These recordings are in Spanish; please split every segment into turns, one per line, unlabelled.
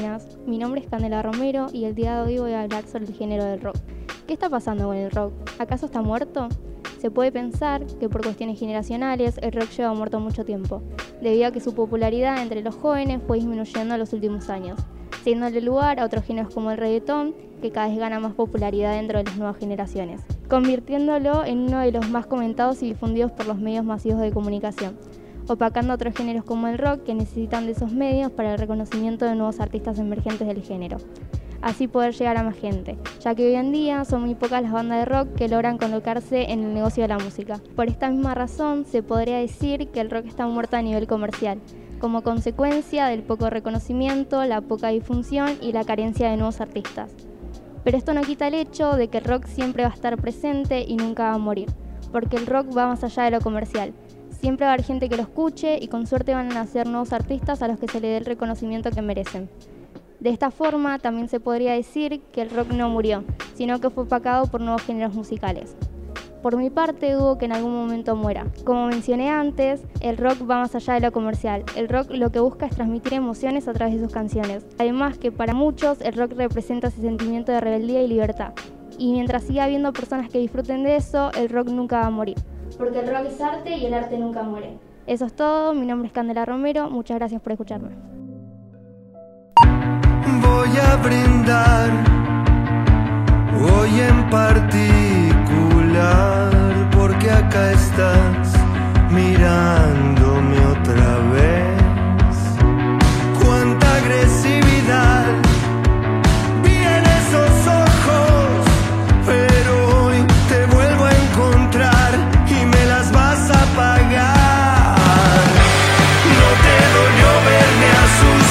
buenas. Mi nombre es Candela Romero y el día de hoy voy a hablar sobre el género del rock. ¿Qué está pasando con el rock? ¿Acaso está muerto? Se puede pensar que por cuestiones generacionales el rock lleva muerto mucho tiempo, debido a que su popularidad entre los jóvenes fue disminuyendo en los últimos años, cediéndole lugar a otros géneros como el reggaetón, que cada vez gana más popularidad dentro de las nuevas generaciones, convirtiéndolo en uno de los más comentados y difundidos por los medios masivos de comunicación opacando otros géneros como el rock que necesitan de esos medios para el reconocimiento de nuevos artistas emergentes del género. Así poder llegar a más gente, ya que hoy en día son muy pocas las bandas de rock que logran colocarse en el negocio de la música. Por esta misma razón, se podría decir que el rock está muerto a nivel comercial, como consecuencia del poco reconocimiento, la poca difusión y la carencia de nuevos artistas. Pero esto no quita el hecho de que el rock siempre va a estar presente y nunca va a morir, porque el rock va más allá de lo comercial Siempre va a haber gente que lo escuche y con suerte van a nacer nuevos artistas a los que se le dé el reconocimiento que merecen. De esta forma, también se podría decir que el rock no murió, sino que fue opacado por nuevos géneros musicales. Por mi parte, dudo que en algún momento muera. Como mencioné antes, el rock va más allá de lo comercial. El rock lo que busca es transmitir emociones a través de sus canciones. Además que para muchos el rock representa ese sentimiento de rebeldía y libertad. Y mientras siga habiendo personas que disfruten de eso, el rock nunca va a morir porque el rock es arte y el arte nunca muere. Eso es todo, mi nombre es Candela Romero, muchas gracias por escucharme.
Voy a brindar hoy en particular porque acá estás mirándome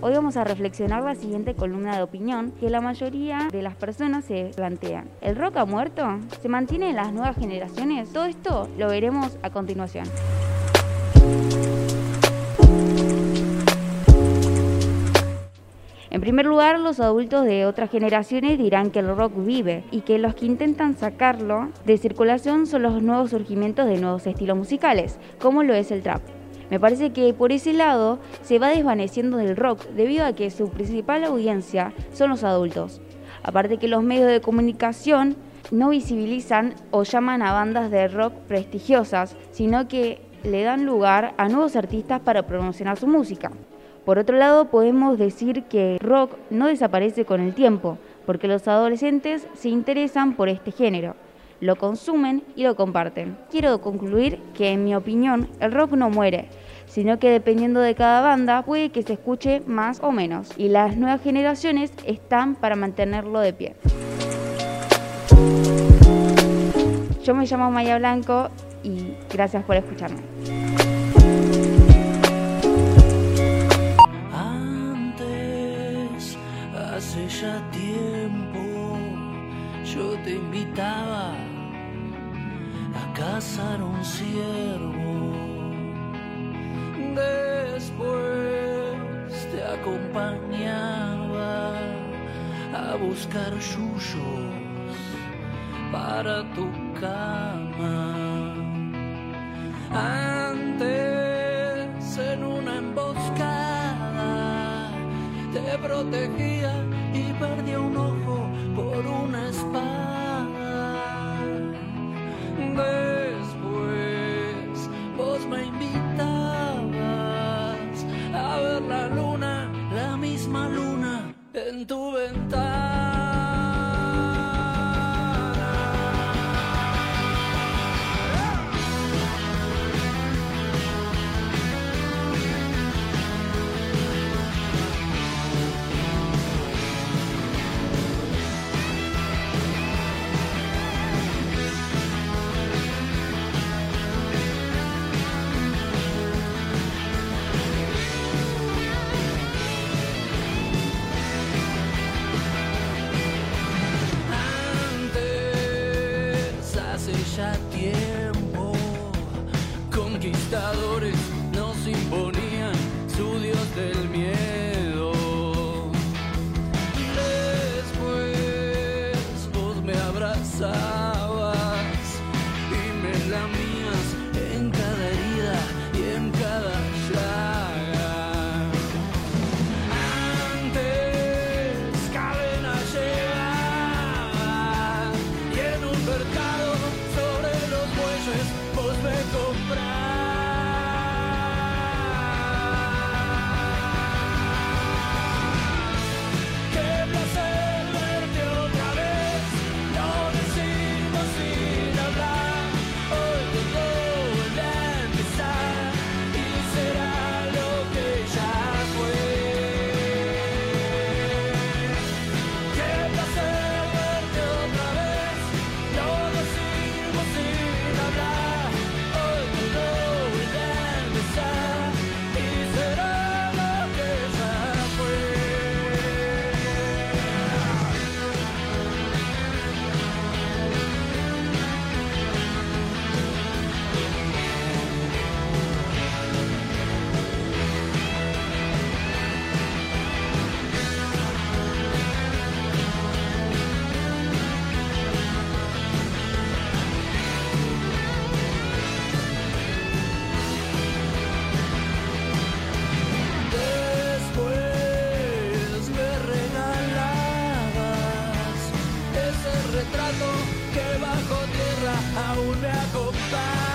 Hoy
vamos a reflexionar la siguiente columna de opinión que la mayoría de las personas se plantean. ¿El rock ha muerto? ¿Se mantiene en las nuevas generaciones? Todo esto lo veremos a continuación. En primer lugar, los adultos de otras generaciones dirán que el rock vive y que los que intentan sacarlo de circulación son los nuevos surgimientos de nuevos estilos musicales, como lo es el trap. Me parece que por ese lado se va desvaneciendo del rock debido a que su principal audiencia son los adultos. Aparte que los medios de comunicación no visibilizan o llaman a bandas de rock prestigiosas, sino que le dan lugar a nuevos artistas para promocionar su música. Por otro lado, podemos decir que rock no desaparece con el tiempo, porque los adolescentes se interesan por este género, lo consumen y lo comparten. Quiero concluir que, en mi opinión, el rock no muere, sino que dependiendo de cada banda puede que se escuche más o menos, y las nuevas generaciones están para mantenerlo de pie. Yo me llamo Maya Blanco y gracias por escucharme.
Buscar yuyos para tu cama. Antes en una emboscada te protegía hace ya regalabas ese